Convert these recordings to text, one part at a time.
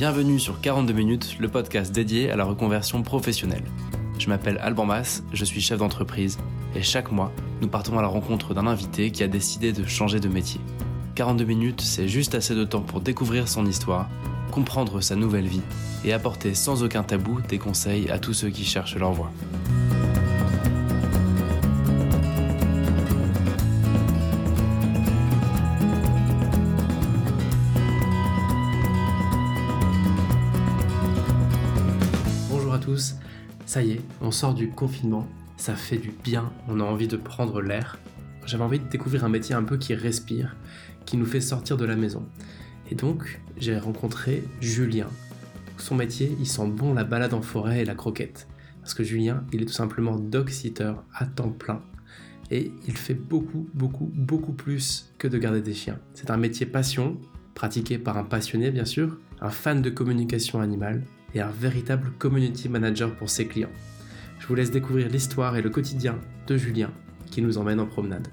Bienvenue sur 42 minutes, le podcast dédié à la reconversion professionnelle. Je m'appelle Alban Mas, je suis chef d'entreprise et chaque mois, nous partons à la rencontre d'un invité qui a décidé de changer de métier. 42 minutes, c'est juste assez de temps pour découvrir son histoire, comprendre sa nouvelle vie et apporter sans aucun tabou des conseils à tous ceux qui cherchent leur voie. On sort du confinement, ça fait du bien, on a envie de prendre l'air. J'avais envie de découvrir un métier un peu qui respire, qui nous fait sortir de la maison. Et donc, j'ai rencontré Julien. Son métier, il sent bon la balade en forêt et la croquette. Parce que Julien, il est tout simplement dog-sitter à temps plein. Et il fait beaucoup, beaucoup, beaucoup plus que de garder des chiens. C'est un métier passion, pratiqué par un passionné bien sûr, un fan de communication animale et un véritable community manager pour ses clients. Je vous laisse découvrir l'histoire et le quotidien de Julien qui nous emmène en promenade.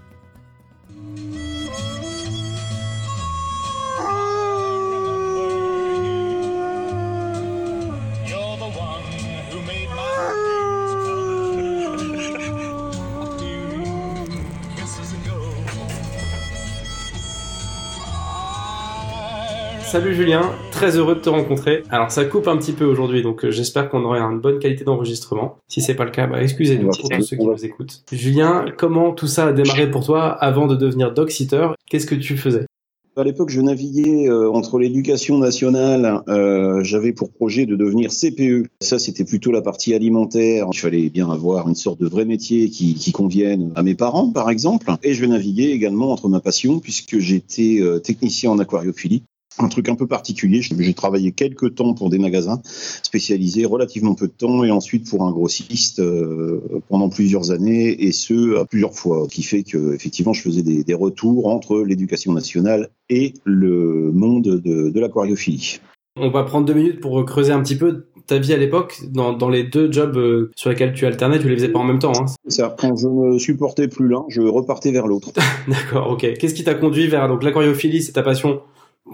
Salut Julien, très heureux de te rencontrer. Alors ça coupe un petit peu aujourd'hui, donc euh, j'espère qu'on aura une bonne qualité d'enregistrement. Si c'est pas le cas, bah, excusez-nous pour tous ceux qui nous écoutent. Julien, comment tout ça a démarré pour toi avant de devenir dog sitter Qu'est-ce que tu faisais? À l'époque, je naviguais euh, entre l'éducation nationale. euh, J'avais pour projet de devenir CPE. Ça, c'était plutôt la partie alimentaire. Il fallait bien avoir une sorte de vrai métier qui, qui convienne à mes parents, par exemple. Et je naviguais également entre ma passion, puisque j'étais euh, technicien en aquariophilie. Un truc un peu particulier. J'ai travaillé quelques temps pour des magasins spécialisés, relativement peu de temps, et ensuite pour un grossiste euh, pendant plusieurs années, et ce à plusieurs fois, ce qui fait que effectivement je faisais des, des retours entre l'éducation nationale et le monde de, de l'aquariophilie. On va prendre deux minutes pour creuser un petit peu ta vie à l'époque dans, dans les deux jobs euh, sur lesquels tu alternais, tu les faisais pas en même temps. Hein. C'est Ça, quand je ne supportais plus l'un, je repartais vers l'autre. D'accord, ok. Qu'est-ce qui t'a conduit vers donc l'aquariophilie, c'est ta passion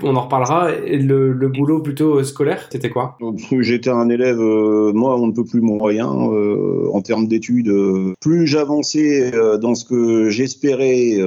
on en reparlera. Le, boulot plutôt euh, scolaire, c'était quoi? J'étais un élève, euh, moi, on ne peut plus moyen euh, en termes d'études. euh, plus j'avançais dans ce que j'espérais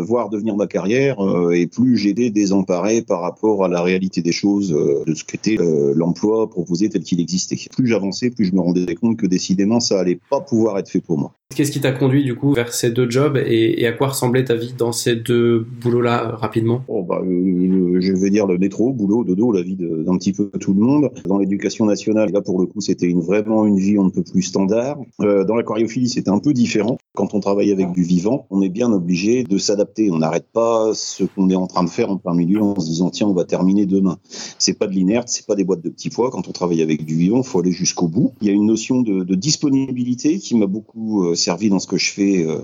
voir devenir ma carrière, et plus j'étais désemparé par rapport à la réalité des choses, de ce qu'était l'emploi proposé tel qu'il existait. Plus j'avançais, plus je me rendais compte que décidément, ça allait pas pouvoir être fait pour moi. Qu'est-ce qui t'a conduit du coup vers ces deux jobs et, à quoi ressemblait ta vie dans ces deux boulots-là euh, rapidement? Oh bah, euh, le- je vais dire le métro, boulot, dodo, la vie d'un petit peu tout le monde. Dans l'éducation nationale, là pour le coup, c'était vraiment une vie on ne peut plus standard. Euh, dans l'aquariophilie, c'était un peu différent. Quand on travaille avec du vivant, on est bien obligé de s'adapter. On n'arrête pas ce qu'on est en train de faire en plein milieu en se disant tiens, on va terminer demain. C'est pas de l'inerte, c'est pas des boîtes de petits pois. Quand on travaille avec du vivant, il faut aller jusqu'au bout. Il y a une notion de, disponibilité qui m'a beaucoup euh, servi dans ce que je fais euh,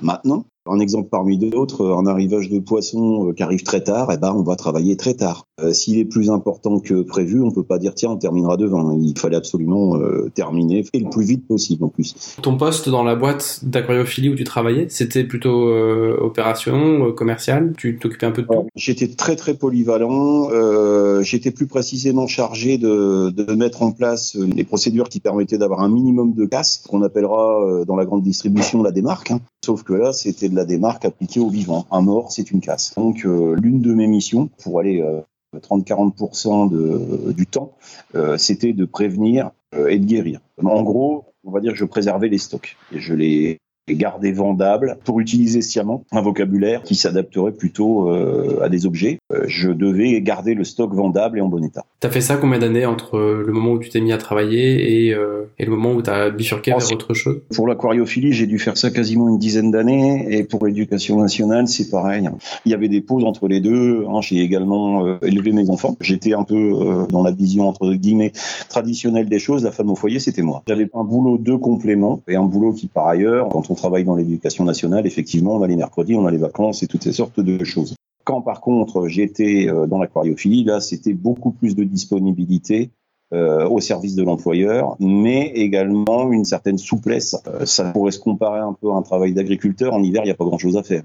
maintenant. Un exemple parmi d'autres, un arrivage de poisson euh, qui arrive très tard, eh ben on va travailler très tard. Euh, S'il est plus important que prévu, on peut pas dire tiens on terminera devant. Il fallait absolument euh, terminer et le plus vite possible en plus. Ton poste dans la boîte d'aquariophilie où tu travaillais, c'était plutôt euh, opération, euh, commercial Tu t'occupais un peu de tout? J'étais très très polyvalent. Euh, J'étais plus précisément chargé de, de mettre en place euh, les procédures qui permettaient d'avoir un minimum de casse, qu'on appellera euh, dans la grande distribution la démarque. hein. Sauf que là, c'était de la démarque appliquée au vivant. Un mort, c'est une casse. Donc, euh, l'une de mes missions, pour aller euh, 30-40% de- du temps, euh, c'était de prévenir euh, et de guérir. En gros, on va dire je préservais les stocks et je les gardais vendables pour utiliser sciemment un vocabulaire qui s'adapterait plutôt euh, à des objets. Euh, je devais garder le stock vendable et en bon état. T'as fait ça combien d'années entre euh, le moment où tu t'es mis à travailler et, euh, et le moment où t'as bifurqué vers autre chose? Pour l'aquariophilie, j'ai dû faire ça quasiment une dizaine d'années et pour l'éducation nationale, c'est pareil. Il y avait des pauses entre les deux. hein. J'ai également euh, élevé mes enfants. J'étais un peu dans la vision entre guillemets traditionnelle des choses. La femme au foyer, c'était moi. J'avais un boulot de complément et un boulot qui, par ailleurs, quand on travaille dans l'éducation nationale, effectivement, on a les mercredis, on a les vacances et toutes ces sortes de choses. Quand par contre j'étais euh, dans l'aquariophilie, là c'était beaucoup plus de disponibilité euh, au service de l'employeur, mais également une certaine souplesse. Euh, ça pourrait se comparer un peu à un travail d'agriculteur. En hiver, il n'y a pas grand-chose à faire,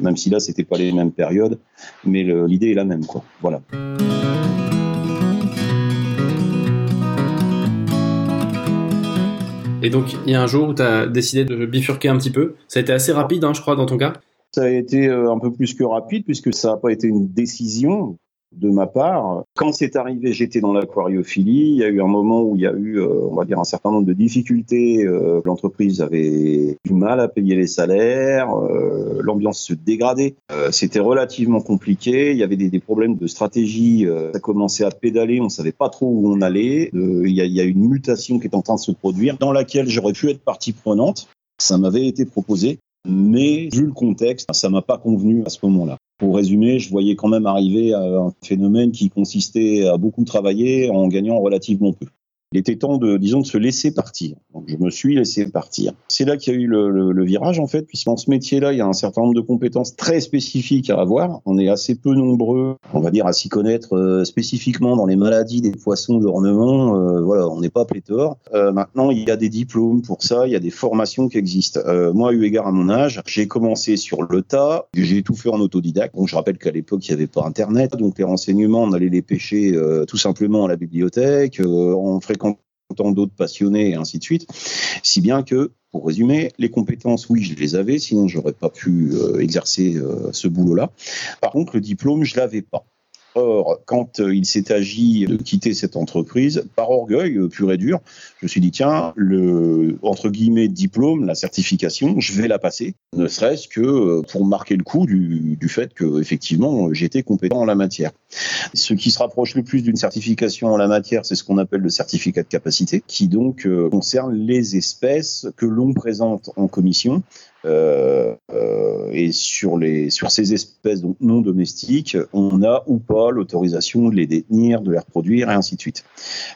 même si là c'était pas les mêmes périodes, mais l'idée est la même, quoi. Voilà. Et donc, il y a un jour où tu as décidé de bifurquer un petit peu. Ça a été assez rapide, hein, je crois, dans ton cas. Ça a été euh, un peu plus que rapide puisque ça n'a pas été une décision de ma part. Quand c'est arrivé, j'étais dans l'aquariophilie. Il y a eu un moment où il y a eu, euh, on va dire, un certain nombre de difficultés. Euh, L'entreprise avait du mal à payer les salaires, euh, l'ambiance se dégradait. C'était relativement compliqué. Il y avait des, problèmes de stratégie. Ça commençait à pédaler. On savait pas trop où on allait. Il y a une mutation qui est en train de se produire, dans laquelle j'aurais pu être partie prenante. Ça m'avait été proposé. Mais vu le contexte, ça m'a pas convenu à ce moment-là. Pour résumer, je voyais quand même arriver à un phénomène qui consistait à beaucoup travailler en gagnant relativement peu. Il était temps de, disons, de se laisser partir. Donc, je me suis laissé partir. C'est là qu'il y a eu le, virage, en fait, puisque dans ce métier-là, il y a un certain nombre de compétences très spécifiques à avoir. On est assez peu nombreux, on va dire, à s'y connaître euh, spécifiquement dans les maladies des poissons d'ornement. Euh, voilà, on n'est pas pléthore. Euh, maintenant, il y a des diplômes pour ça, il y a des formations qui existent. Moi, eu égard à mon âge, j'ai commencé sur le tas, j'ai tout fait en autodidacte. Donc, je rappelle qu'à l'époque, il n'y avait pas Internet, donc les renseignements, on allait les pêcher tout simplement à la bibliothèque, euh, en fréquentant d'autres passionnés et ainsi de suite. Si bien que, pour résumer, les compétences, oui, je les avais, sinon j'aurais pas pu euh, exercer euh, ce boulot-là. Par contre, le diplôme, je l'avais pas. Or, quand euh, il s'est agi de quitter cette entreprise, par orgueil euh, pur et dur, je me suis dit tiens, le entre guillemets diplôme, la certification, je vais la passer, ne serait-ce que euh, pour marquer le coup du, du fait que effectivement j'étais compétent en la matière. Ce qui se rapproche le plus d'une certification en la matière, c'est ce qu'on appelle le certificat de capacité, qui donc concerne les espèces que l'on présente en commission euh, euh, et sur les sur ces espèces donc non domestiques, on a ou pas l'autorisation de les détenir, de les reproduire et ainsi de suite.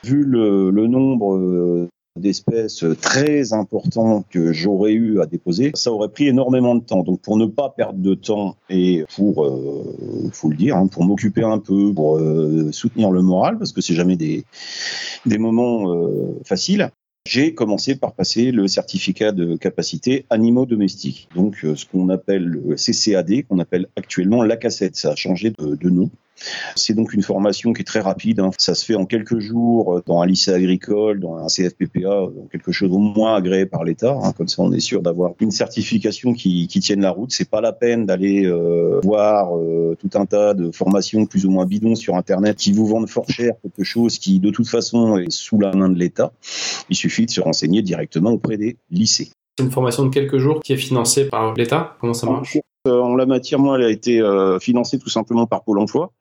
Vu le, le nombre euh, d'espèces très importants que j'aurais eu à déposer, ça aurait pris énormément de temps. Donc pour ne pas perdre de temps et pour, euh, faut le dire, hein, pour m'occuper un peu, pour euh, soutenir le moral, parce que c'est jamais des des moments faciles. J'ai commencé par passer le certificat de capacité animaux domestiques, donc euh, ce qu'on appelle le CCAD, qu'on appelle actuellement la cassette. Ça a changé de, de nom. C'est donc une formation qui est très rapide. hein. Ça se fait en quelques jours dans un lycée agricole, dans un CFPPA, dans quelque chose au moins agréé par l'État. hein. Comme ça, on est sûr d'avoir une certification qui, qui tienne la route. C'est pas la peine d'aller euh, voir euh, tout un tas de formations plus ou moins bidons sur Internet qui vous vendent fort cher quelque chose qui, de toute façon, est sous la main de l'État. Il suffit de se renseigner directement auprès des lycées. C'est une formation de quelques jours qui est financée par l'État. Comment ça marche? Euh, En la matière, moi, elle a été euh, financée tout simplement par Pôle emploi.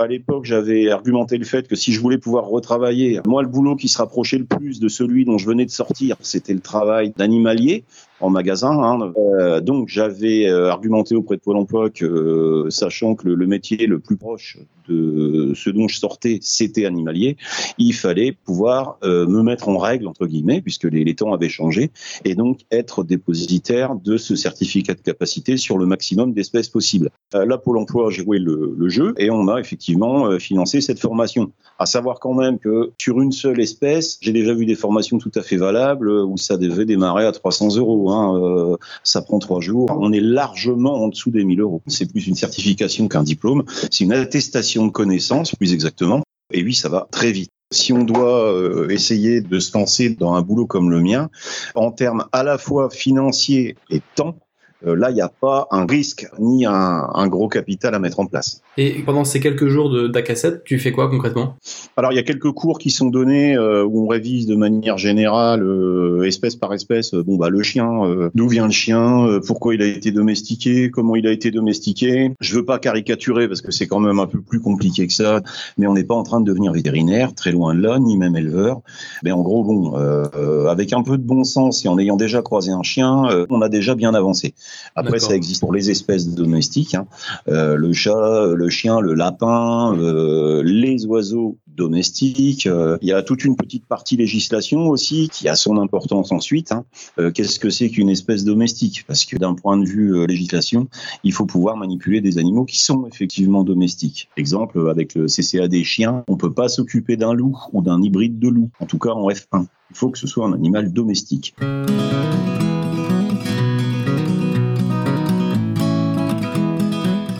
À l'époque, j'avais argumenté le fait que si je voulais pouvoir retravailler, moi, le boulot qui se rapprochait le plus de celui dont je venais de sortir, c'était le travail d'animalier en magasin. hein. Euh, donc, j'avais euh, argumenté auprès de Pôle emploi que, euh, sachant que le, métier le plus proche de ce dont je sortais, c'était animalier, il fallait pouvoir me mettre en règle, entre guillemets, puisque les, temps avaient changé, et donc être dépositaire de ce certificat de capacité sur le maximum d'espèces possibles. Là, Pôle emploi a joué le, le jeu, et on a effectivement financé cette formation. À savoir quand même que sur une seule espèce, j'ai déjà vu des formations tout à fait valables où ça devait démarrer à 300 euros. Hein, euh, ça prend trois jours. On est largement en dessous des 1000 euros. C'est plus une certification qu'un diplôme. C'est une attestation de connaissance, plus exactement. Et oui, ça va très vite. Si on doit euh, essayer de se lancer dans un boulot comme le mien, en termes à la fois financiers et temps, là, il n'y a pas un risque ni un, un gros capital à mettre en place. Et pendant ces quelques jours de d'AK7, tu fais quoi concrètement? Alors, il y a quelques cours qui sont donnés euh, où on révise de manière générale, euh, espèce par espèce, euh, bon bah le chien, euh, d'où vient le chien, euh, pourquoi il a été domestiqué, comment il a été domestiqué. Je veux pas caricaturer parce que c'est quand même un peu plus compliqué que ça, mais on n'est pas en train de devenir vétérinaire, très loin de là, ni même éleveur. Mais en gros, bon, euh, euh, avec un peu de bon sens et en ayant déjà croisé un chien, euh, on a déjà bien avancé. Après, ça existe pour les espèces domestiques, hein. Euh, le chat, le chien, le lapin, euh, les oiseaux domestiques. euh, il y a toute une petite partie législation aussi qui a son importance ensuite. hein. Euh, Qu'est-ce que c'est qu'une espèce domestique? Parce que d'un point de vue euh, législation, il faut pouvoir manipuler des animaux qui sont effectivement domestiques. Exemple, avec le CCAD chien, on peut pas s'occuper d'un loup ou d'un hybride de loup, en tout cas en F1. Il faut que ce soit un animal domestique.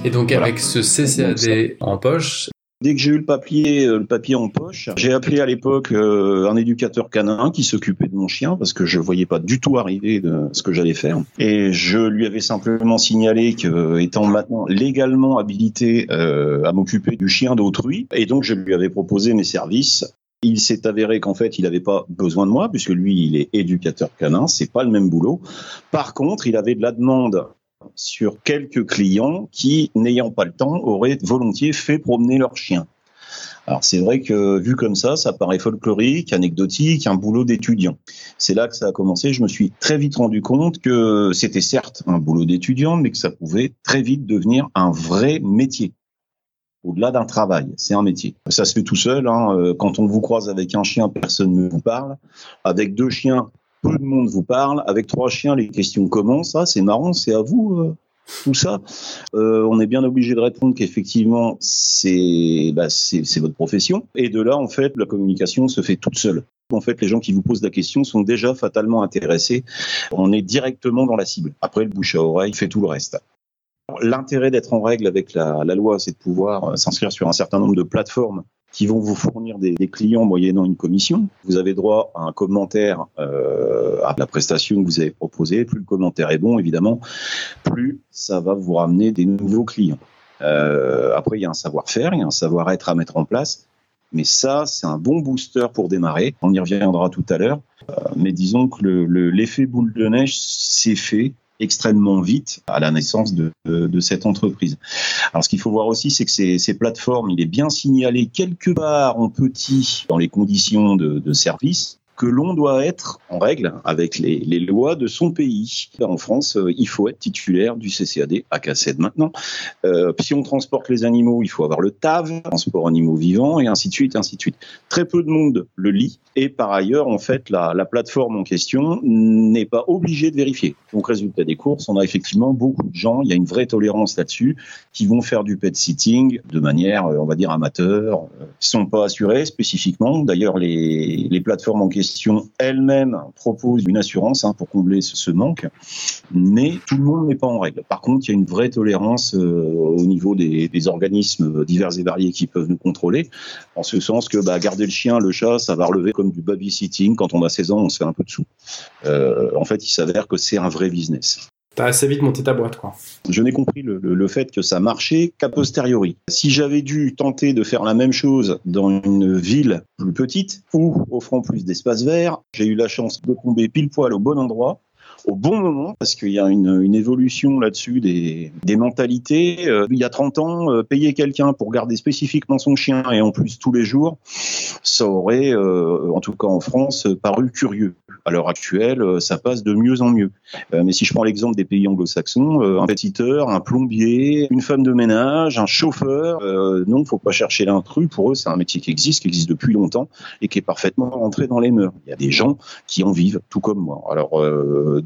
Et donc Voilà. avec ce CCAD en poche, Dès que j'ai eu le papier, euh, le papier en poche, j'ai appelé à l'époque euh, un éducateur canin qui s'occupait de mon chien parce que je voyais pas du tout arriver de ce que j'allais faire. Et je lui avais simplement signalé que, étant maintenant légalement habilité euh, à m'occuper du chien d'autrui, et donc je lui avais proposé mes services. Il s'est avéré qu'en fait, il n'avait pas besoin de moi puisque lui, il est éducateur canin, c'est pas le même boulot. Par contre, il avait de la demande sur quelques clients qui, n'ayant pas le temps, auraient volontiers fait promener leur chien. Alors c'est vrai que vu comme ça, ça paraît folklorique, anecdotique, un boulot d'étudiant. C'est là que ça a commencé. Je me suis très vite rendu compte que c'était certes un boulot d'étudiant, mais que ça pouvait très vite devenir un vrai métier. Au-delà d'un travail, c'est un métier. Ça se fait tout seul. Hein. Euh, Quand on vous croise avec un chien, personne ne vous parle. Avec deux chiens, peu de monde vous parle. Avec trois chiens, les questions commencent. Ah, c'est marrant, c'est à vous euh, tout ça. Euh, on est bien obligé de répondre qu'effectivement, c'est bah, votre profession. Et de là, en fait, la communication se fait toute seule. En fait, les gens qui vous posent la question sont déjà fatalement intéressés. On est directement dans la cible. Après, le bouche à oreille fait tout le reste. L'intérêt d'être en règle avec la, la loi, c'est de pouvoir euh, s'inscrire sur un certain nombre de plateformes qui vont vous fournir des, clients moyennant une commission. Vous avez droit à un commentaire euh, à la prestation que vous avez proposée. Plus le commentaire est bon, évidemment, plus ça va vous ramener des nouveaux clients. Euh, après, il y a un savoir-faire, il y a un savoir-être à mettre en place. Mais ça, c'est un bon booster pour démarrer. On y reviendra tout à l'heure. Euh, mais disons que le- le- l'effet boule de neige s'est fait extrêmement vite à la naissance de, de- cette entreprise. Alors, ce qu'il faut voir aussi, c'est que ces, plateformes, il est bien signalé quelque part en petit dans les conditions de service que l'on doit être en règle avec les, lois de son pays. En France, euh, il faut être titulaire du CCAD, AK7 maintenant. Euh, si on transporte les animaux, il faut avoir le TAV, transport animaux vivants, et ainsi de suite, ainsi de suite. Très peu de monde le lit, et par ailleurs, en fait, la, la plateforme en question n'est pas obligée de vérifier. Donc, résultat des courses, on a effectivement beaucoup de gens, il y a une vraie tolérance là-dessus, qui vont faire du pet sitting de manière, euh, on va dire, amateur, qui sont pas assurés spécifiquement. D'ailleurs, les plateformes en question elles-mêmes proposent une assurance hein, pour combler ce, manque, mais tout le monde n'est pas en règle. Par contre, il y a une vraie tolérance euh, au niveau des, des organismes divers et variés qui peuvent nous contrôler, en ce sens que bah, garder le chien, le chat, ça va relever comme du babysitting. Quand on a 16 ans, on se fait un peu de sous. Euh, en fait, il s'avère que c'est un vrai business. T'as assez vite monté ta boîte, quoi. Je n'ai compris le, fait que ça marchait qu'a posteriori. Si j'avais dû tenter de faire la même chose dans une ville plus petite ou offrant plus d'espace vert, j'ai eu la chance de tomber pile poil au bon endroit au bon moment parce qu'il y a une, évolution là-dessus des, mentalités. Euh, il y a 30 ans, euh, payer quelqu'un pour garder spécifiquement son chien et en plus tous les jours, ça aurait, euh, en tout cas en France, paru curieux. À l'heure actuelle, ça passe de mieux en mieux. Mais si je prends l'exemple des pays anglo-saxons, un pétiteur, un plombier, une femme de ménage, un chauffeur, non, faut pas chercher l'intrus. Pour eux, c'est un métier qui existe, qui existe depuis longtemps et qui est parfaitement rentré dans les mœurs. Il y a des gens qui en vivent, tout comme moi. Alors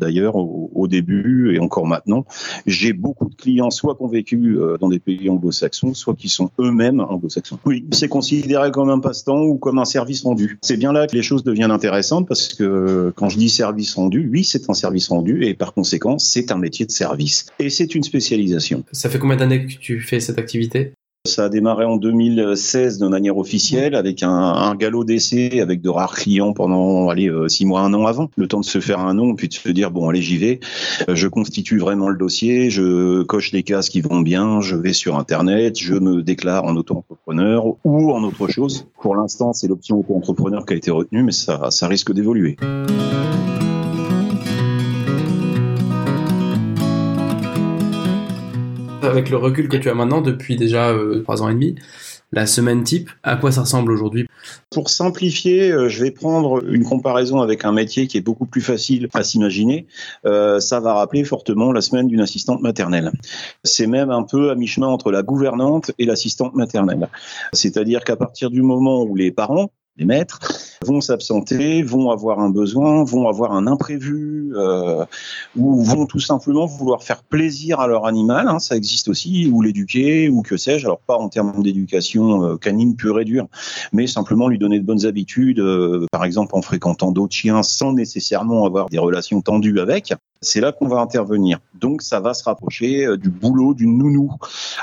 d'ailleurs, au, début et encore maintenant, j'ai beaucoup de clients soit qui ont vécu euh, dans des pays anglo-saxons, soit qui sont eux-mêmes anglo-saxons. Oui, c'est considéré comme un passe-temps ou comme un service rendu. C'est bien là que les choses deviennent intéressantes parce que euh, quand je dis service rendu, oui, c'est un service rendu et par conséquent, c'est un métier de service. Et c'est une spécialisation. Ça fait combien d'années que tu fais cette activité? Ça a démarré en 2016 de manière officielle avec un, un galop d'essai avec de rares clients pendant allez euh, six mois, un an avant, le temps de se faire un nom puis de se dire bon allez j'y vais. Euh, Je constitue vraiment le dossier, je coche les cases qui vont bien, je vais sur internet, je me déclare en auto-entrepreneur ou en autre chose. Pour l'instant c'est l'option auto-entrepreneur qui a été retenue, mais ça, ça risque d'évoluer. Avec le recul que tu as maintenant depuis déjà euh, trois ans et demi, la semaine type, à quoi ça ressemble aujourd'hui? Pour simplifier, euh, je vais prendre une comparaison avec un métier qui est beaucoup plus facile à s'imaginer. Euh, ça va rappeler fortement la semaine d'une assistante maternelle. C'est même un peu à mi-chemin entre la gouvernante et l'assistante maternelle. C'est-à-dire qu'à partir du moment où les parents, les maîtres, vont s'absenter, vont avoir un besoin, vont avoir un imprévu, euh, ou vont tout simplement vouloir faire plaisir à leur animal, hein, ça existe aussi, ou l'éduquer, ou que sais-je, alors pas en termes d'éducation euh, canine pure et dure, mais simplement lui donner de bonnes habitudes, euh, par exemple en fréquentant d'autres chiens sans nécessairement avoir des relations tendues avec. C'est là qu'on va intervenir. Donc ça va se rapprocher euh, du boulot d'une nounou.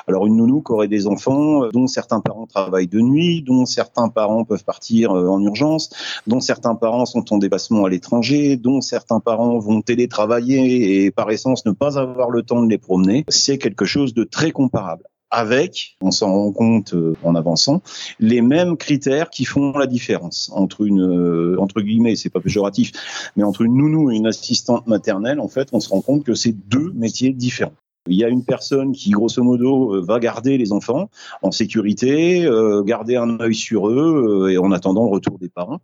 Alors une nounou qui aurait des enfants dont certains parents travaillent de nuit, dont certains parents peuvent partir en urgence, dont certains parents sont en déplacement à l'étranger, dont certains parents vont télétravailler et par essence ne pas avoir le temps de les promener. C'est quelque chose de très comparable avec, on s'en rend compte euh, en avançant, les mêmes critères qui font la différence entre une, euh, entre guillemets, c'est pas péjoratif, mais entre une nounou et une assistante maternelle, en fait, on se rend compte que c'est deux métiers différents. Il y a une personne qui, grosso modo, euh, va garder les enfants en sécurité, euh, garder un œil sur eux euh, et en attendant le retour des parents.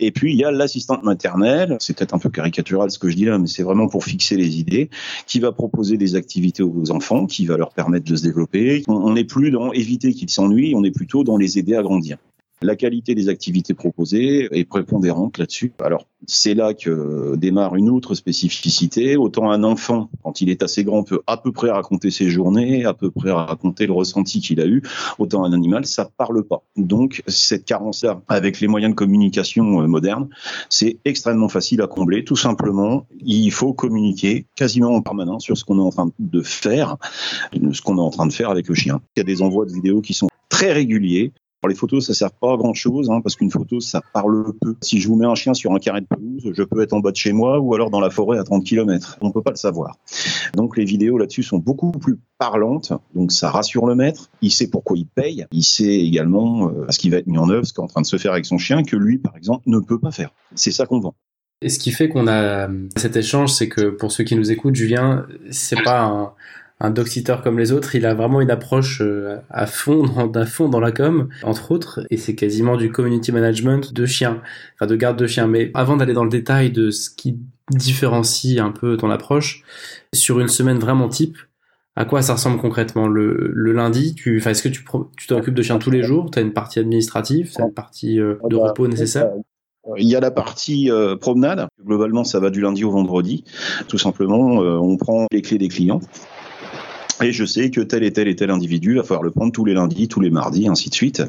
Et puis, il y a l'assistante maternelle, c'est peut-être un peu caricatural ce que je dis là, mais c'est vraiment pour fixer les idées, qui va proposer des activités aux enfants, qui va leur permettre de se développer. On n'est plus dans éviter qu'ils s'ennuient, on est plutôt dans les aider à grandir. La qualité des activités proposées est prépondérante là-dessus. Alors, c'est là que démarre une autre spécificité. Autant un enfant, quand il est assez grand, peut à peu près raconter ses journées, à peu près raconter le ressenti qu'il a eu. Autant un animal, ça parle pas. Donc, cette carence-là, avec les moyens de communication euh, modernes, c'est extrêmement facile à combler. Tout simplement, il faut communiquer quasiment en permanence sur ce qu'on est en train de faire, ce qu'on est en train de faire avec le chien. Il y a des envois de vidéos qui sont très réguliers. Alors, les photos, ça sert pas à grand chose, hein, parce qu'une photo, ça parle peu. Si je vous mets un chien sur un carré de pelouse, je peux être en bas de chez moi ou alors dans la forêt à 30 km. On peut pas le savoir. Donc, les vidéos là-dessus sont beaucoup plus parlantes. Donc, ça rassure le maître. Il sait pourquoi il paye. Il sait également euh, ce qui va être mis en œuvre, ce qui est en train de se faire avec son chien, que lui, par exemple, ne peut pas faire. C'est ça qu'on vend. Et ce qui fait qu'on a cet échange, c'est que pour ceux qui nous écoutent, Julien, c'est pas un, un dog comme les autres, il a vraiment une approche euh, à fond, dans, fond dans la com, entre autres, et c'est quasiment du community management de chiens, enfin de garde de chiens. Mais avant d'aller dans le détail de ce qui différencie un peu ton approche, sur une semaine vraiment type, à quoi ça ressemble concrètement? Le, lundi tu, enfin, Est-ce que tu tu t'occupes de chiens tous les jours? Tu as une partie administrative, tu une partie euh, de repos nécessaire? il y a la partie euh, promenade. Globalement, ça va du lundi au vendredi. Tout simplement, on prend les clés des clients et je sais que tel et tel et tel individu va falloir le prendre tous les lundis, tous les mardis, ainsi de suite.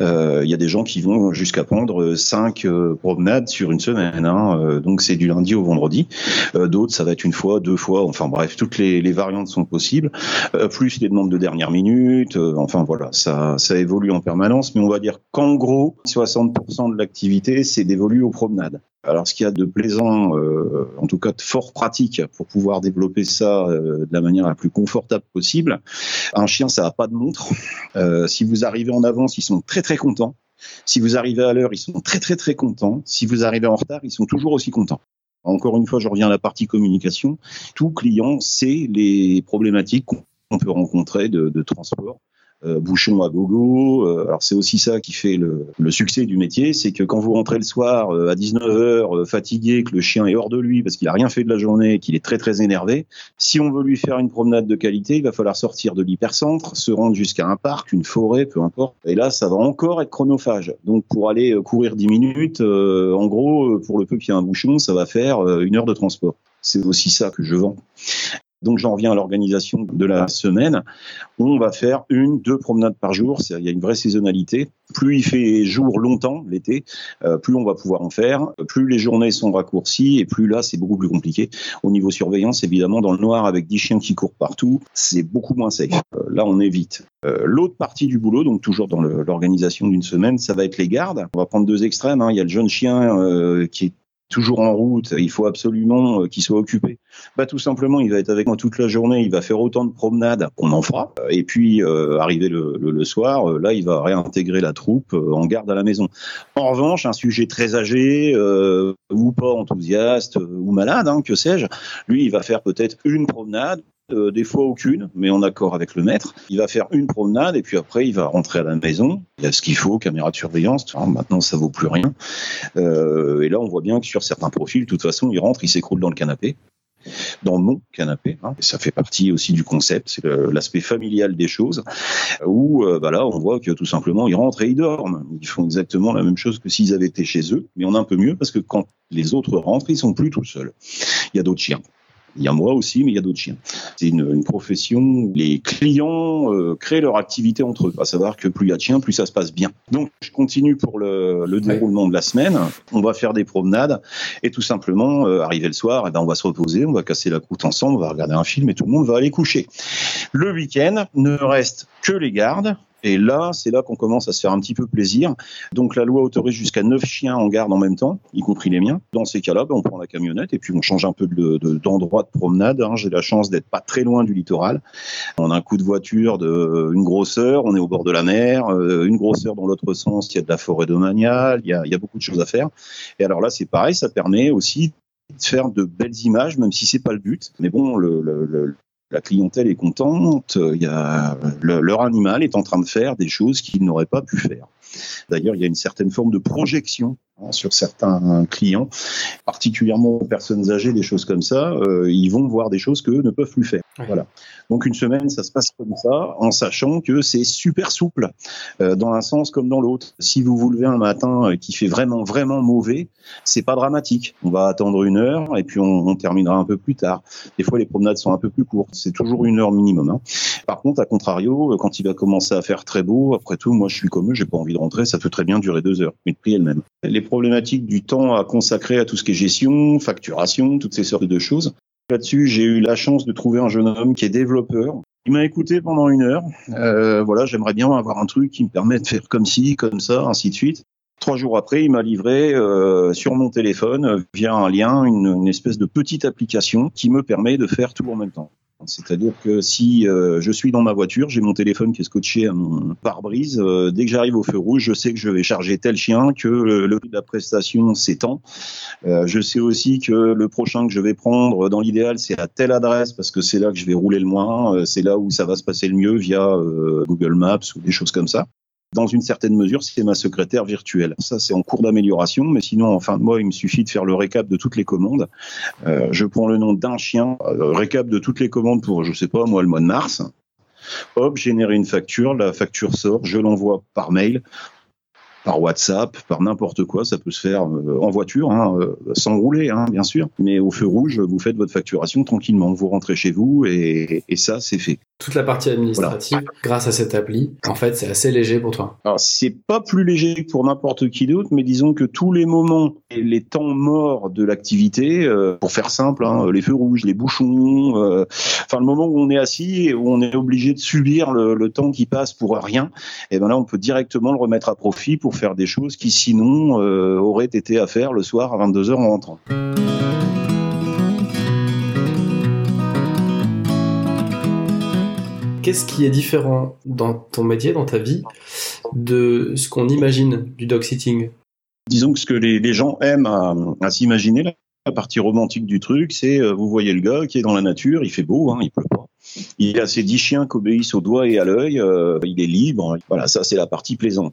Euh, il y a des gens qui vont jusqu'à prendre cinq euh, promenades sur une semaine. Hein, euh, donc c'est du lundi au vendredi. D'autres, ça va être une fois, deux fois. Enfin bref, toutes les, les variantes sont possibles. plus les demandes de dernière minute. enfin voilà, ça, ça évolue en permanence. Mais on va dire qu'en gros, 60% de l'activité, c'est dévolu aux promenades. Alors, ce qu'il y a de plaisant, euh, en tout cas de fort pratique pour pouvoir développer ça euh, de la manière la plus confortable possible, un chien, ça n'a pas de montre. Euh, si vous arrivez en avance, ils sont très très contents. Si vous arrivez à l'heure, ils sont très très très contents. Si vous arrivez en retard, ils sont toujours aussi contents. Encore une fois, je reviens à la partie communication. Tout client sait les problématiques qu'on peut rencontrer de, transport bouchon à gogo. Euh, alors c'est aussi ça qui fait le, le succès du métier, c'est que quand vous rentrez le soir euh, à 19h fatigué, que le chien est hors de lui parce qu'il a rien fait de la journée, qu'il est très très énervé, si on veut lui faire une promenade de qualité, il va falloir sortir de l'hypercentre, se rendre jusqu'à un parc, une forêt, peu importe. Et là, ça va encore être chronophage. Donc pour aller courir 10 minutes, en gros, pour le peu qu'il y ait un bouchon, ça va faire une heure de transport. C'est aussi ça que je vends. Donc j'en reviens à l'organisation de la semaine. On va faire une, deux promenades par jour. Il y a une vraie saisonnalité. Plus il fait jour longtemps l'été, euh, plus on va pouvoir en faire. Plus les journées sont raccourcies et plus là c'est beaucoup plus compliqué. Au niveau surveillance, évidemment, dans le noir avec 10 chiens qui courent partout, c'est beaucoup moins safe. Euh, là on évite. Euh, l'autre partie du boulot, donc toujours dans l'organisation d'une semaine, ça va être les gardes. On va prendre deux extrêmes. Hein. Il y a le jeune chien qui est toujours en route, il faut absolument euh, qu'il soit occupé. Bah tout simplement, il va être avec moi toute la journée, il va faire autant de promenades qu'on en fera, et puis euh, arrivé le, soir, euh, là il va réintégrer la troupe en garde à la maison. En revanche, un sujet très âgé ou pas enthousiaste ou malade, hein, que sais-je, lui il va faire peut-être une promenade euh, des fois aucune, mais en accord avec le maître. Il va faire une promenade et puis après il va rentrer à la maison. Il y a ce qu'il faut, caméra de surveillance. maintenant ça vaut plus rien. Euh, et là on voit bien que sur certains profils, de toute façon, il rentre, il s'écroule dans le canapé dans mon canapé. Hein. Ça fait partie aussi du concept, c'est l'aspect familial des choses, où euh, bah là on voit que tout simplement ils rentrent et ils dorment. Ils font exactement la même chose que s'ils avaient été chez eux, mais on a un peu mieux parce que quand les autres rentrent, ils sont plus tout seuls. Il y a d'autres chiens. Il y a moi aussi, mais il y a d'autres chiens. C'est une, une profession où les clients euh, créent leur activité entre eux. À savoir que plus il y a de chiens, plus ça se passe bien. Donc, je continue pour le, le déroulement de la semaine. On va faire des promenades et tout simplement, euh, arriver le soir, eh ben, on va se reposer, on va casser la croûte ensemble, on va regarder un film et tout le monde va aller coucher. Le week-end ne reste que les gardes. Et là, c'est là qu'on commence à se faire un petit peu plaisir. Donc la loi autorise jusqu'à 9 chiens en garde en même temps, y compris les miens. Dans ces cas-là, ben, on prend la camionnette et puis on change un peu de- de- d'endroit de, promenade. hein. J'ai la chance d'être pas très loin du littoral. On a un coup de voiture de une grosse heure, on est au bord de la mer, euh, une grosse heure dans l'autre sens, il y a de la forêt domaniale, il y a, y a beaucoup de choses à faire. Et alors là, c'est pareil, ça permet aussi de faire de belles images, même si c'est pas le but. Mais bon, le, le- le- la clientèle est contente. Le- leur animal est en train de faire des choses qu'il n'aurait pas pu faire. D'ailleurs, il y a une certaine forme de projection sur certains clients, particulièrement aux personnes âgées, des choses comme ça. euh, ils vont voir des choses qu'eux ne peuvent plus faire. Voilà. Donc une semaine, ça se passe comme ça, en sachant que c'est super souple, euh, dans un sens comme dans l'autre. Si vous vous levez un matin euh, qui fait vraiment vraiment mauvais, c'est pas dramatique. On va attendre une heure et puis on, on terminera un peu plus tard. Des fois, les promenades sont un peu plus courtes. C'est toujours une heure minimum. hein. Par contre, à contrario, quand il va commencer à faire très beau, après tout, moi, je suis comme eux, j'ai pas envie de rentrer. Ça peut très bien durer deux heures, mais le prix est le même. Les problématiques du temps à consacrer à tout ce qui est gestion, facturation, toutes ces sortes de choses. Là-dessus, j'ai eu la chance de trouver un jeune homme qui est développeur. Il m'a écouté pendant une heure. Euh, voilà, j'aimerais bien avoir un truc qui me permet de faire comme ci, comme ça, ainsi de suite. Trois jours après, il m'a livré euh, sur mon téléphone, via un lien, une espèce de petite application qui me permet de faire tout en même temps. C'est-à-dire que si euh, je suis dans ma voiture, j'ai mon téléphone qui est scotché à mon pare-brise, euh, dès que j'arrive au feu rouge, je sais que je vais charger tel chien, que le, de la prestation s'étend. Euh, je sais aussi que le prochain que je vais prendre, dans l'idéal, c'est à telle adresse parce que c'est là que je vais rouler le moins, euh, c'est là où ça va se passer le mieux via euh, Google Maps ou des choses comme ça. Dans une certaine mesure, c'est ma secrétaire virtuelle. Ça, c'est en cours d'amélioration, mais sinon, en fin de mois, il me suffit de faire le récap de toutes les commandes. Euh, je prends le nom d'un chien, euh, récap de toutes les commandes pour, je sais pas, moi, le mois de mars. Hop, générer une facture, la facture sort, je l'envoie par mail, par WhatsApp, par n'importe quoi. Ça peut se faire euh, en voiture, hein, euh, sans rouler, hein, bien sûr. Mais au feu rouge, vous faites votre facturation tranquillement. Vous rentrez chez vous et, et ça, c'est fait. Toute la partie administrative, grâce à cette appli, en fait, c'est assez léger pour toi. Alors, c'est pas plus léger que pour n'importe qui d'autre, mais disons que tous les moments et les temps morts de l'activité, euh, pour faire simple, hein, les feux rouges, les bouchons, euh, enfin le moment où on est assis et où on est obligé de subir le, le temps qui passe pour rien, et ben là on peut directement le remettre à profit pour faire des choses qui sinon euh, auraient été à faire le soir à 22h en rentrant. Qu'est-ce qui est différent dans ton métier, dans ta vie, de ce qu'on imagine du dog sitting? Disons que ce que les, les gens aiment à, à s'imaginer, la- partie romantique du truc, c'est euh, vous voyez le gars qui est dans la nature, il fait beau, hein, il pleut pas. Il a ses dix chiens qui obéissent au doigt et à l'œil, euh, il est libre. Voilà, ça c'est la partie plaisante.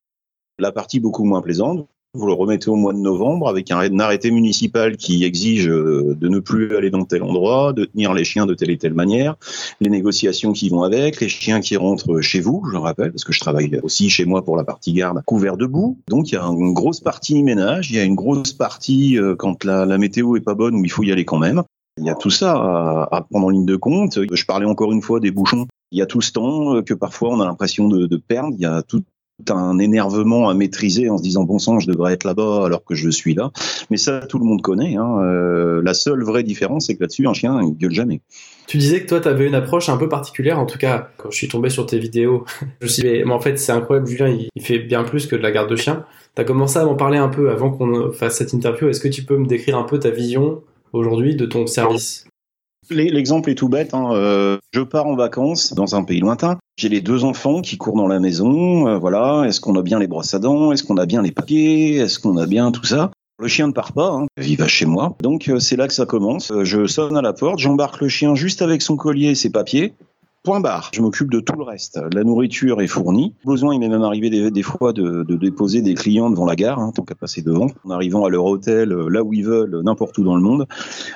La partie beaucoup moins plaisante, vous le remettez au mois de novembre avec un arrêté municipal qui exige euh, de ne plus aller dans tel endroit, de tenir les chiens de telle et telle manière, les négociations qui vont avec, les chiens qui rentrent chez vous, je le rappelle, parce que je travaille aussi chez moi pour la partie garde, couvert de boue. Donc il y a une grosse partie ménage, il y a une grosse partie euh, quand la, météo est pas bonne où il faut y aller quand même. Il y a tout ça à, prendre en ligne de compte. Je parlais encore une fois des bouchons. Il y a tout ce temps euh, que parfois on a l'impression de perdre. Il y a tout un énervement à maîtriser en se disant bon sang je devrais être là-bas alors que je suis là mais ça tout le monde connaît hein. Euh, la seule vraie différence c'est que là-dessus un chien il gueule jamais Tu disais que toi, tu avais une approche un peu particulière. En tout cas, quand je suis tombé sur tes vidéos, je me suis dit, mais, en fait, c'est incroyable, Julien, il, fait bien plus que de la garde de chien. Tu as commencé à m'en parler un peu avant qu'on fasse cette interview. Est-ce que tu peux me décrire un peu ta vision aujourd'hui de ton service? L'exemple est tout bête. hein. Euh, je pars en vacances dans un pays lointain. J'ai les deux enfants qui courent dans la maison. euh, voilà. Est-ce qu'on a bien les brosses à dents? Est-ce qu'on a bien les papiers? Est-ce qu'on a bien tout ça? Le chien ne part pas. hein. Il va chez moi. Donc euh, c'est là que ça commence. Je sonne à la porte. J'embarque le chien juste avec son collier et ses papiers. Point barre. Je m'occupe de tout le reste. La nourriture est fournie. Besoin, il m'est même arrivé des, fois de, de déposer des clients devant la gare, hein, tant qu'à passer devant, en arrivant à leur hôtel, là où ils veulent, n'importe où dans le monde,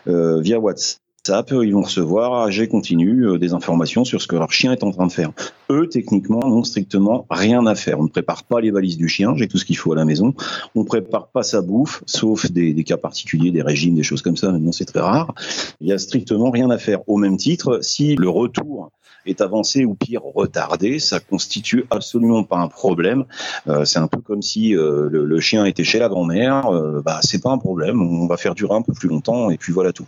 euh, via WhatsApp. WhatsApp, ils vont recevoir à G continu euh, des informations sur ce que leur chien est en train de faire. Eux, techniquement, n'ont strictement rien à faire. On ne prépare pas les valises du chien, j'ai tout ce qu'il faut à la maison. On ne prépare pas sa bouffe, sauf des, des cas particuliers, des régimes, des choses comme ça, mais c'est très rare. Il y a strictement rien à faire. Au même titre, si le retour est avancé ou pire retardé, ça constitue absolument pas un problème. Euh, c'est un peu comme si euh, le, le, chien était chez la grand-mère, euh, bah c'est pas un problème, on va faire durer un peu plus longtemps et puis voilà tout.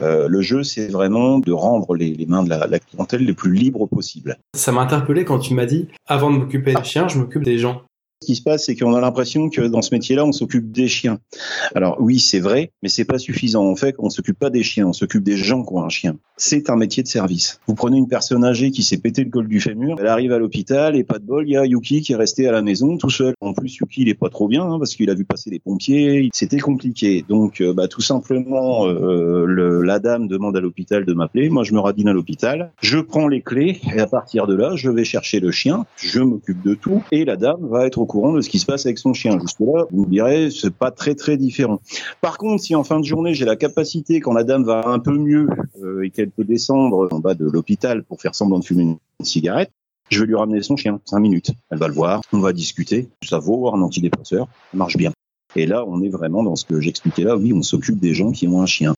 Euh, le jeu, c'est vraiment de rendre les, les mains de la, la, clientèle les plus libres possible. Ça m'a interpellé quand tu m'as dit, avant de m'occuper des chiens, je m'occupe des gens. Ce qui se passe, c'est qu'on a l'impression que dans ce métier-là, on s'occupe des chiens. Alors oui, c'est vrai, mais c'est pas suffisant. En fait, on s'occupe pas des chiens, on s'occupe des gens qui ont un chien. C'est un métier de service. Vous prenez une personne âgée qui s'est pété le col du fémur, elle arrive à l'hôpital et pas de bol, il y a Yuki qui est resté à la maison tout seul. En plus, Yuki, il est pas trop bien hein, parce qu'il a vu passer les pompiers. C'était compliqué. Donc, euh, bah, tout simplement, euh, le, la dame demande à l'hôpital de m'appeler. Moi, je me radine à l'hôpital. Je prends les clés et à partir de là, je vais chercher le chien. Je m'occupe de tout et la dame va être au courant de ce qui se passe avec son chien. Jusque là, vous me direz, c'est pas très très différent. Par contre, si en fin de journée j'ai la capacité, quand la dame va un peu mieux euh, et qu'elle peut descendre en bas de l'hôpital pour faire semblant de fumer une cigarette, je vais lui ramener son chien, cinq minutes. Elle va le voir, on va discuter. Ça vaut un antidépresseur, ça marche bien. Et là, on est vraiment dans ce que j'expliquais là. Oui, on s'occupe des gens qui ont un chien.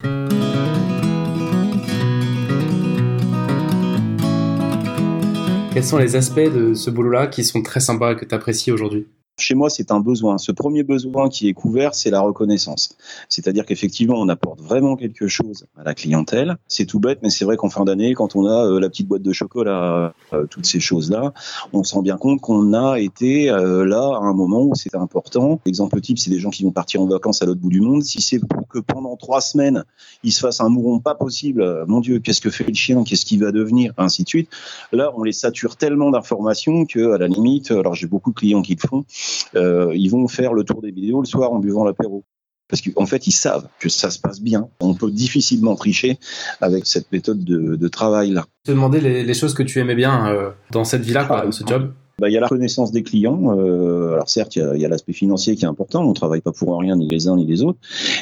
Quels sont les aspects de ce boulot-là qui sont très sympas et que tu apprécies aujourd'hui? Chez moi, c'est un besoin. Ce premier besoin qui est couvert, c'est la reconnaissance. C'est-à-dire qu'effectivement, on apporte vraiment quelque chose à la clientèle. C'est tout bête, mais c'est vrai qu'en fin d'année, quand on a euh, la petite boîte de chocolat, euh, toutes ces choses-là, on se rend bien compte qu'on a été euh, là à un moment où c'était important. L'exemple type, c'est des gens qui vont partir en vacances à l'autre bout du monde. Si c'est pour que pendant trois semaines, ils se fassent un mouron pas possible, mon Dieu, qu'est-ce que fait le chien, qu'est-ce qu'il va devenir, ainsi de suite. Là, on les sature tellement d'informations que, à la limite, alors j'ai beaucoup de clients qui le font, euh, ils vont faire le tour des vidéos le soir en buvant l'apéro. Parce qu'en fait, ils savent que ça se passe bien. On peut difficilement tricher avec cette méthode de, de travail-là. Te demander les, les, choses que tu aimais bien euh, dans cette vie-là, Ah, dans ce job bah, il y a la connaissance des clients. Euh, alors certes, il y a, l'aspect financier qui est important. On travaille pas pour rien, ni les uns ni les autres.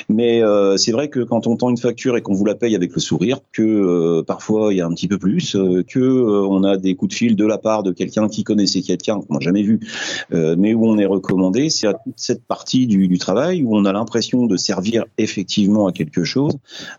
Mais euh, c'est vrai que quand on tend une facture et qu'on vous la paye avec le sourire, que euh, parfois il y a un petit peu plus, euh, que euh, on a des coups de fil de la part de quelqu'un qui connaissait quelqu'un qu'on n'a jamais vu, euh, mais où on est recommandé, c'est à toute cette partie du, du travail où on a l'impression de servir effectivement à quelque chose.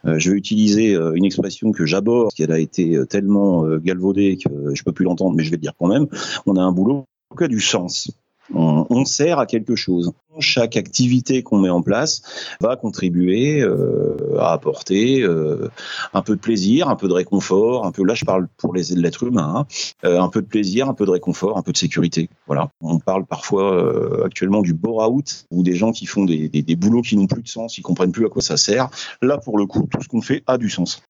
Je vais utiliser une expression que j'aborde, qui a été tellement galvaudée que je peux plus l'entendre, mais je vais le dire quand même. On a un boulot du sens. On, sert à quelque chose. Chaque activité qu'on met en place va contribuer euh, à apporter euh, un peu de plaisir, un peu de réconfort, un peu là je parle pour les l'être humain, hein, euh, un peu de plaisir, un peu de réconfort, un peu de sécurité. Voilà. On parle parfois actuellement du bore-out ou des gens qui font des, des, des boulots qui n'ont plus de sens, ils comprennent plus à quoi ça sert. Là pour le coup, tout ce qu'on fait a du sens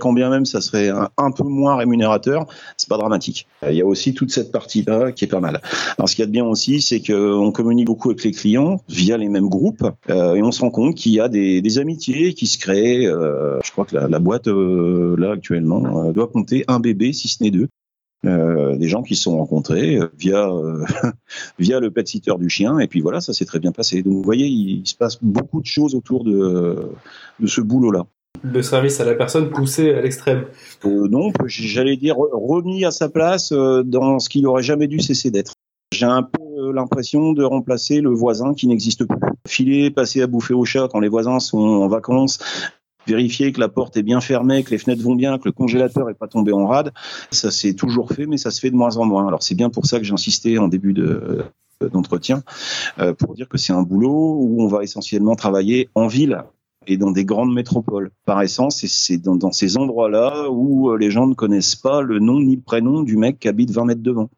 quand bien même ça serait un, peu moins rémunérateur, c'est pas dramatique. Il y a aussi toute cette partie-là qui est pas mal. Alors ce qu'il y a de bien aussi, c'est qu'on communique beaucoup avec les clients via les mêmes groupes euh, et on se rend compte qu'il y a des, amitiés qui se créent. Euh, je crois que la, boîte euh, là actuellement euh, doit compter un bébé, si ce n'est deux. Euh, des gens qui se sont rencontrés euh, via le pet sitter du chien et puis voilà ça s'est très bien passé donc vous voyez il, se passe beaucoup de choses autour de de ce boulot là le service à la personne poussé à l'extrême. Euh, non, j'allais dire remis à sa place euh, dans ce qu'il n'aurait jamais dû cesser d'être. J'ai un peu l'impression de remplacer le voisin qui n'existe plus. Filer, passer à bouffer au chat quand les voisins sont en vacances, vérifier que la porte est bien fermée, que les fenêtres vont bien, que le congélateur est pas tombé en rade. Ça s'est toujours fait, mais ça se fait de moins en moins. Alors c'est bien pour ça que j'ai insisté en début de d'entretien euh, pour dire que c'est un boulot où on va essentiellement travailler en ville et dans des grandes métropoles. Par essence, c'est dans, ces endroits-là où euh, les gens ne connaissent pas le nom ni le prénom du mec qui habite 20 mètres devant.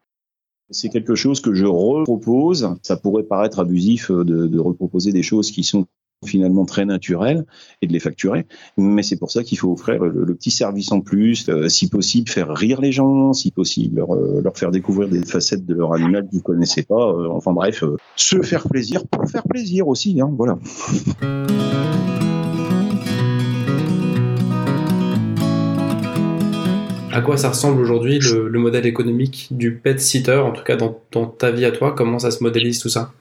C'est quelque chose que je repropose. Ça pourrait paraître abusif euh, de, reproposer des choses qui sont finalement très naturelles et de les facturer. Mais c'est pour ça qu'il faut offrir le, petit service en plus, euh, si possible faire rire les gens, si possible leur, faire découvrir des facettes de leur animal qu'ils connaissaient pas. Enfin bref, se faire plaisir pour faire plaisir aussi. Hein, voilà. À quoi ça ressemble aujourd'hui le, le, modèle économique du pet sitter, en tout cas dans, dans, ta vie à toi, comment ça se modélise tout ça?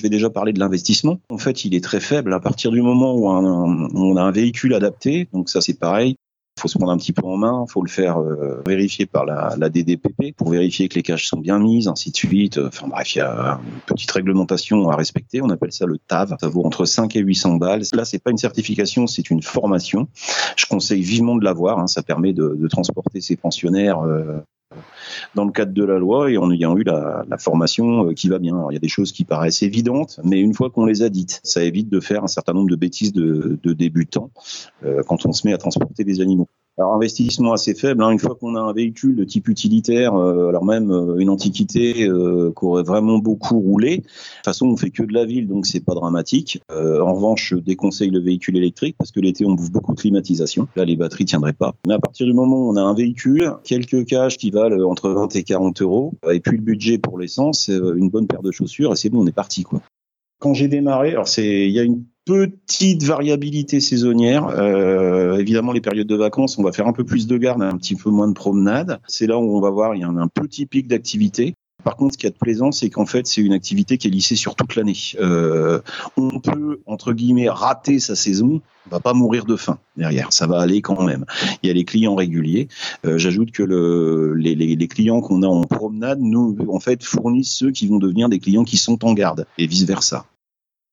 Je vais déjà parler de l'investissement. En fait, il est très faible à partir du moment où, on a un véhicule adapté. Donc ça, c'est pareil. Faut se prendre un petit peu en main, faut le faire euh, vérifier par la, la, DDPP pour vérifier que les caches sont bien mises, ainsi de suite. Enfin bref, il y a une petite réglementation à respecter. On appelle ça le TAV. Ça vaut entre 5 et 800 balles. Là, c'est pas une certification, c'est une formation. Je conseille vivement de l'avoir. Hein. Ça permet de, de, transporter ses pensionnaires. Euh, dans le cadre de la loi et en ayant eu la, formation euh, qui va bien. Alors, il y a des choses qui paraissent évidentes, mais une fois qu'on les a dites, ça évite de faire un certain nombre de bêtises de, de débutants euh, quand on se met à transporter des animaux. Alors investissement assez faible. Hein. Une fois qu'on a un véhicule de type utilitaire, euh, alors même euh, une antiquité euh, qui aurait vraiment beaucoup roulé. De toute façon, on fait que de la ville, donc c'est pas dramatique. en revanche, je déconseille le véhicule électrique parce que l'été on bouffe beaucoup de climatisation. Là, les batteries tiendraient pas. Mais à partir du moment où on a un véhicule, quelques caches qui valent entre 20 et 40 euros, et puis le budget pour l'essence, une bonne paire de chaussures, et c'est bon, on est parti quoi quand j'ai démarré, alors c'est, il y a une petite variabilité saisonnière. Euh, évidemment, les périodes de vacances, on va faire un peu plus de garde, un petit peu moins de promenade. C'est là où on va voir, il y a un, petit pic d'activité. Par contre, ce qui est de plaisant, c'est qu'en fait, c'est une activité qui est lissée sur toute l'année. Euh, on peut, entre guillemets, rater sa saison, on va pas mourir de faim derrière, ça va aller quand même. Il y a les clients réguliers. Euh, J'ajoute que le, les, les, les clients qu'on a en promenade, nous, en fait, fournissent ceux qui vont devenir des clients qui sont en garde, et vice-versa.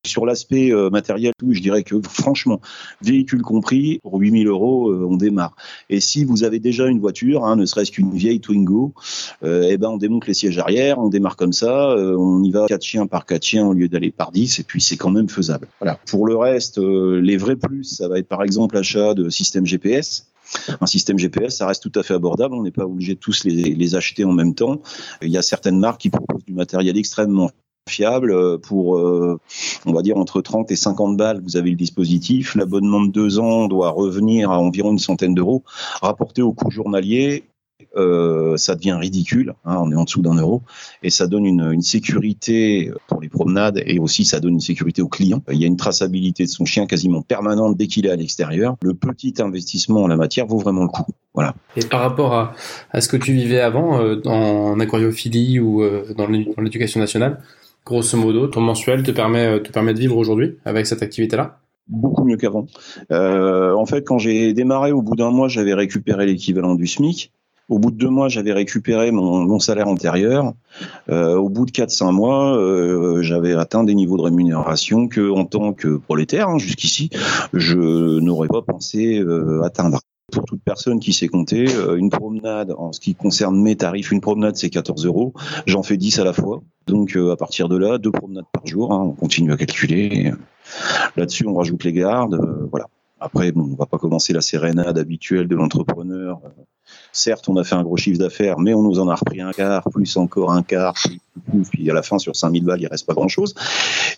Sur l'aspect euh, matériel, tout, je dirais que franchement, véhicule compris, pour 8000 euros, euh, on démarre. Et si vous avez déjà une voiture, hein, ne serait-ce qu'une vieille Twingo, euh, eh ben on démonte les sièges arrière, on démarre comme ça, on y va quatre chiens par quatre chiens au lieu d'aller par 10, et puis c'est quand même faisable. Voilà. Pour le reste, les vrais plus, ça va être par exemple l'achat de systèmes GPS un système GPS, ça reste tout à fait abordable. On n'est pas obligé de tous les, acheter en même temps. Il y a certaines marques qui proposent du matériel extrêmement fiable euh, pour, euh, on va dire, entre 30 et 50 balles, vous avez le dispositif. L'abonnement de deux ans doit revenir à environ une centaine d'euros. Rapporté au coût journalier, euh, ça devient ridicule, hein, on est en dessous d'un euro, et ça donne une, sécurité pour les promenades et aussi ça donne une sécurité au client. Il y a une traçabilité de son chien quasiment permanente dès qu'il est à l'extérieur. Le petit investissement en la matière vaut vraiment le coup. Voilà. Et par rapport à, ce que tu vivais avant en aquariophilie ou dans l'éducation nationale, grosso modo, ton mensuel te permet, euh, te permet de vivre aujourd'hui avec cette activité-là? Beaucoup mieux qu'avant. Euh, en fait, quand j'ai démarré, au bout d'un mois, j'avais récupéré l'équivalent du SMIC. Au bout de deux mois, j'avais récupéré mon, salaire antérieur. Euh, au bout de quatre, cinq mois, j'avais atteint des niveaux de rémunération que, en tant que prolétaire, hein, jusqu'ici, je n'aurais pas pensé atteindre. Pour toute personne qui sait compter, euh, une promenade, en ce qui concerne mes tarifs, une promenade c'est 14 euros. J'en fais 10 à la fois. Donc euh, à partir de là, deux promenades par jour. Hein, on continue à calculer. Là-dessus, on rajoute les gardes. Euh, voilà. Après, bon, on va pas commencer la sérénade habituelle de l'entrepreneur Certes, on a fait un gros chiffre d'affaires, mais on nous en a repris un quart, plus encore un quart, puis à la fin, sur 5000 balles, il reste pas grand-chose.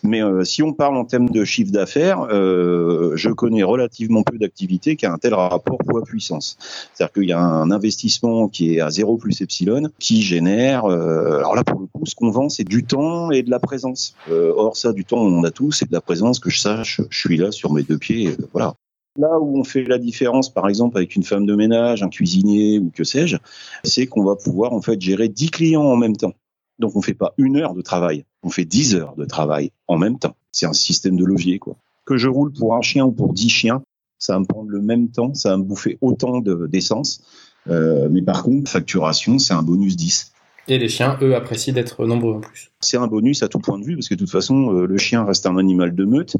Mais euh, si on parle en termes de chiffre d'affaires, euh, je connais relativement peu d'activités qui a un tel rapport poids-puissance. C'est-à-dire qu'il y a un investissement qui est à 0 plus epsilon, qui génère, euh, alors là, pour le coup, ce qu'on vend, c'est du temps et de la présence. Euh, or, ça, du temps, on en a tous, et de la présence, que je sache, je suis là sur mes deux pieds, euh, voilà. Là où on fait la différence, par exemple, avec une femme de ménage, un cuisinier ou que sais-je, c'est qu'on va pouvoir en fait gérer 10 clients en même temps. Donc on fait pas une heure de travail, on fait 10 heures de travail en même temps. C'est un système de levier, quoi. Que je roule pour un chien ou pour 10 chiens, ça va me prendre le même temps, ça va me bouffer autant d'essence. Euh, mais par contre, facturation, c'est un bonus 10. Et les chiens, eux, apprécient d'être nombreux en plus. C'est un bonus à tout point de vue, parce que de toute façon, euh, le chien reste un animal de meute.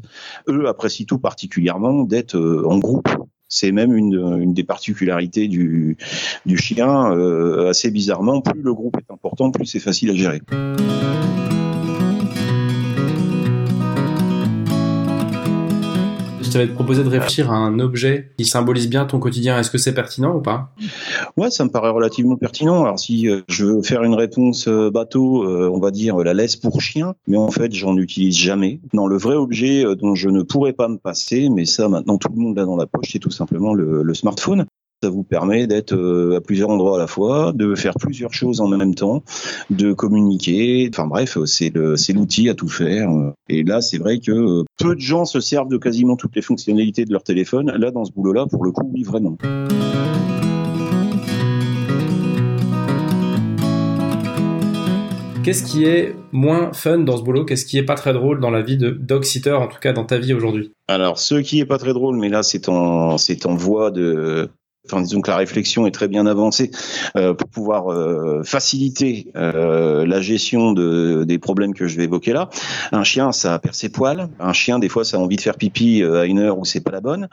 Eux apprécient tout particulièrement d'être euh, en groupe. C'est même une, des particularités du, du chien. Euh, assez bizarrement, plus le groupe est important, plus c'est facile à gérer. Ça va te proposer de réfléchir à un objet qui symbolise bien ton quotidien. Est-ce que c'est pertinent ou pas? Ouais, ça me paraît relativement pertinent. Alors si euh, je veux faire une réponse euh, bateau, euh, on va dire la laisse pour chien, mais en fait j'en utilise jamais. Non, le vrai objet dont je ne pourrais pas me passer, mais ça maintenant tout le monde l'a dans la poche, c'est tout simplement le, le smartphone. Ça vous permet d'être euh, à plusieurs endroits à la fois, de faire plusieurs choses en même temps, de communiquer. Enfin bref, c'est l'outil à tout faire. Et là, c'est vrai que peu de gens se servent de quasiment toutes les fonctionnalités de leur téléphone. Là, dans ce boulot-là, pour le coup, oui, vraiment. Qu'est-ce qui est moins fun dans ce boulot? Qu'est-ce qui est pas très drôle dans la vie de dog sitter, en tout cas dans ta vie aujourd'hui? Alors, ce qui est pas très drôle, mais là c'est en c'est en voie de Enfin, disons que la réflexion est très bien avancée euh, pour pouvoir euh, faciliter euh, la gestion de, des problèmes que je vais évoquer là. Un chien, ça perd ses poils. Un chien, des fois, ça a envie de faire pipi à une heure où c'est pas la bonne.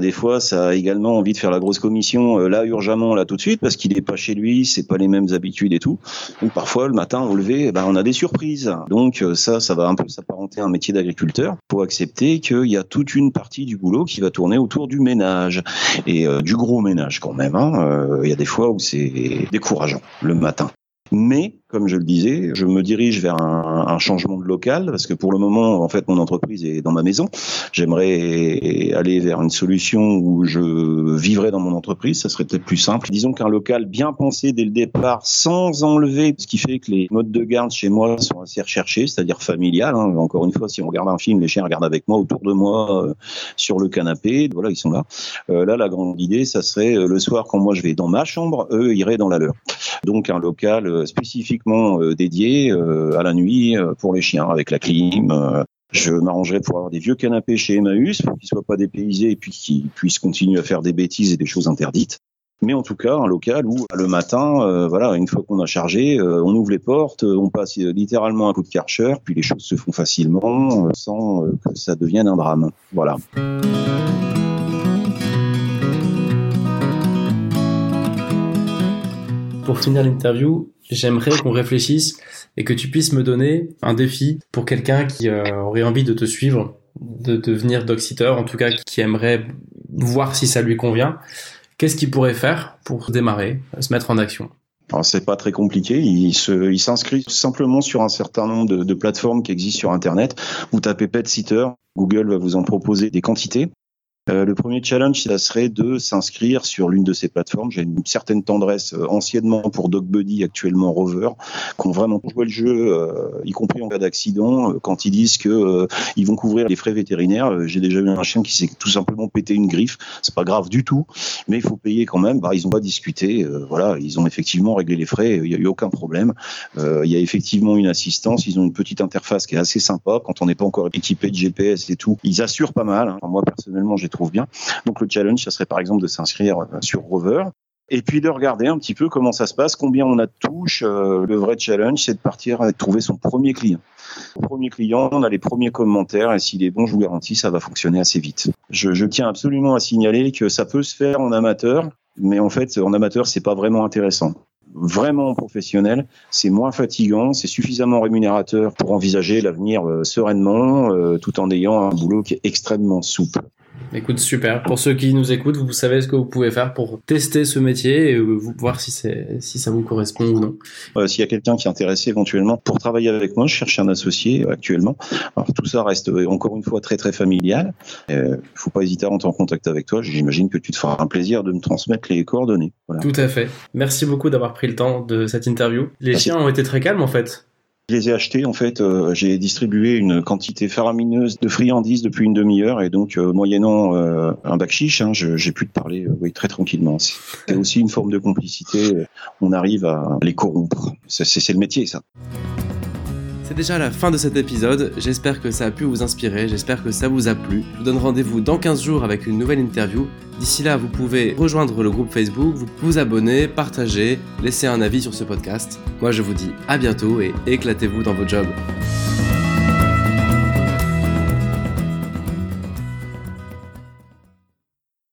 Des fois, ça a également envie de faire la grosse commission là urgemment, là tout de suite, parce qu'il est pas chez lui, c'est pas les mêmes habitudes et tout. Donc parfois, le matin, au lever, eh ben, on a des surprises. Donc ça, ça va un peu s'apparenter à un métier d'agriculteur. Faut accepter qu'il y a toute une partie du boulot qui va tourner autour du ménage et du gros ménage quand même. Hein. Euh, il y a des fois où c'est décourageant le matin. Mais comme je le disais, je me dirige vers un, un, changement de local parce que pour le moment, en fait, mon entreprise est dans ma maison. J'aimerais aller vers une solution où je vivrais dans mon entreprise. Ça serait peut-être plus simple. Disons qu'un local bien pensé dès le départ, sans enlever ce qui fait que les modes de garde chez moi sont assez recherchés, c'est-à-dire familial. Hein. Encore une fois, si on regarde un film, les chiens regardent avec moi autour de moi euh, sur le canapé. Voilà, ils sont là. Euh, là, la grande idée, ça serait euh, le soir quand moi je vais dans ma chambre, eux iraient dans la leur. Donc un local euh, spécifique euh, dédié euh, à la nuit euh, pour les chiens, avec la clim. Je m'arrangerais pour avoir des vieux canapés chez Emmaüs pour qu'ils soient pas dépaysés et puis qu'ils puissent continuer à faire des bêtises et des choses interdites. Mais en tout cas, un local où le matin, voilà, une fois qu'on a chargé, on ouvre les portes, on passe littéralement un coup de karcher, puis les choses se font facilement sans que ça devienne un drame. Voilà. Pour finir l'interview, j'aimerais qu'on réfléchisse et que tu puisses me donner un défi pour quelqu'un qui euh, aurait envie de te suivre, de devenir dog en tout cas qui aimerait voir si ça lui convient. Qu'est-ce qu'il pourrait faire pour démarrer, se mettre en action? C'est pas très compliqué. Il s'inscrit simplement sur un certain nombre de, de, plateformes qui existent sur Internet. Vous tapez Pet Sitter, Google va vous en proposer des quantités. Euh, le premier challenge, ça serait de s'inscrire sur l'une de ces plateformes. J'ai une certaine tendresse euh, anciennement pour DogBuddy, actuellement Rover, qui ont vraiment joué le jeu, euh, y compris en cas d'accident, quand ils disent que ils vont couvrir les frais vétérinaires. J'ai déjà eu un chien qui s'est tout simplement pété une griffe. C'est pas grave du tout, mais il faut payer quand même. Bah, ils ont pas discuté. voilà, ils ont effectivement réglé les frais. Il y a eu aucun problème. Il y a effectivement une assistance. Ils ont une petite interface qui est assez sympa quand on n'est pas encore équipé de GPS et tout. Ils assurent pas mal. Hein. moi personnellement, j'ai trouve bien. Donc le challenge, ça serait par exemple de s'inscrire euh, sur Rover et puis de regarder un petit peu comment ça se passe, combien on a de touches. Euh, le vrai challenge, c'est de partir et de trouver son premier client. premier client, on a les premiers commentaires et s'il est bon, je vous garantis, ça va fonctionner assez vite. Je, tiens absolument à signaler que ça peut se faire en amateur, mais en fait, en amateur, c'est pas vraiment intéressant vraiment professionnel, c'est moins fatigant, c'est suffisamment rémunérateur pour envisager l'avenir euh, sereinement, tout en ayant un boulot qui est extrêmement souple. Écoute, super. Pour ceux qui nous écoutent, vous savez ce que vous pouvez faire pour tester ce métier et euh, voir si, si ça vous correspond ou non. Euh, s'il y a quelqu'un qui est intéressé éventuellement pour travailler avec moi, je cherche un associé euh, actuellement. Alors tout ça reste encore une fois très très familial. Il ne faut pas hésiter à rentrer en contact avec toi. J'imagine que tu te feras un plaisir de me transmettre les coordonnées. Tout à fait. Merci beaucoup d'avoir pris le temps de cette interview. Les chiens ont été très calmes en fait. Je les ai achetés en fait. Euh, j'ai distribué une quantité faramineuse de friandises depuis une demi-heure et donc euh, moyennant euh, un bac chiche, hein, j'ai pu te parler oui très tranquillement. C'est aussi une forme de complicité. On arrive à les corrompre. C'est le métier ça. C'est déjà la fin de cet épisode, j'espère que ça a pu vous inspirer, j'espère que ça vous a plu. Je vous donne rendez-vous dans 15 jours avec une nouvelle interview. D'ici là, vous pouvez rejoindre le groupe Facebook, vous vous abonner, partager, laisser un avis sur ce podcast. Moi je vous dis à bientôt et éclatez-vous dans vos jobs.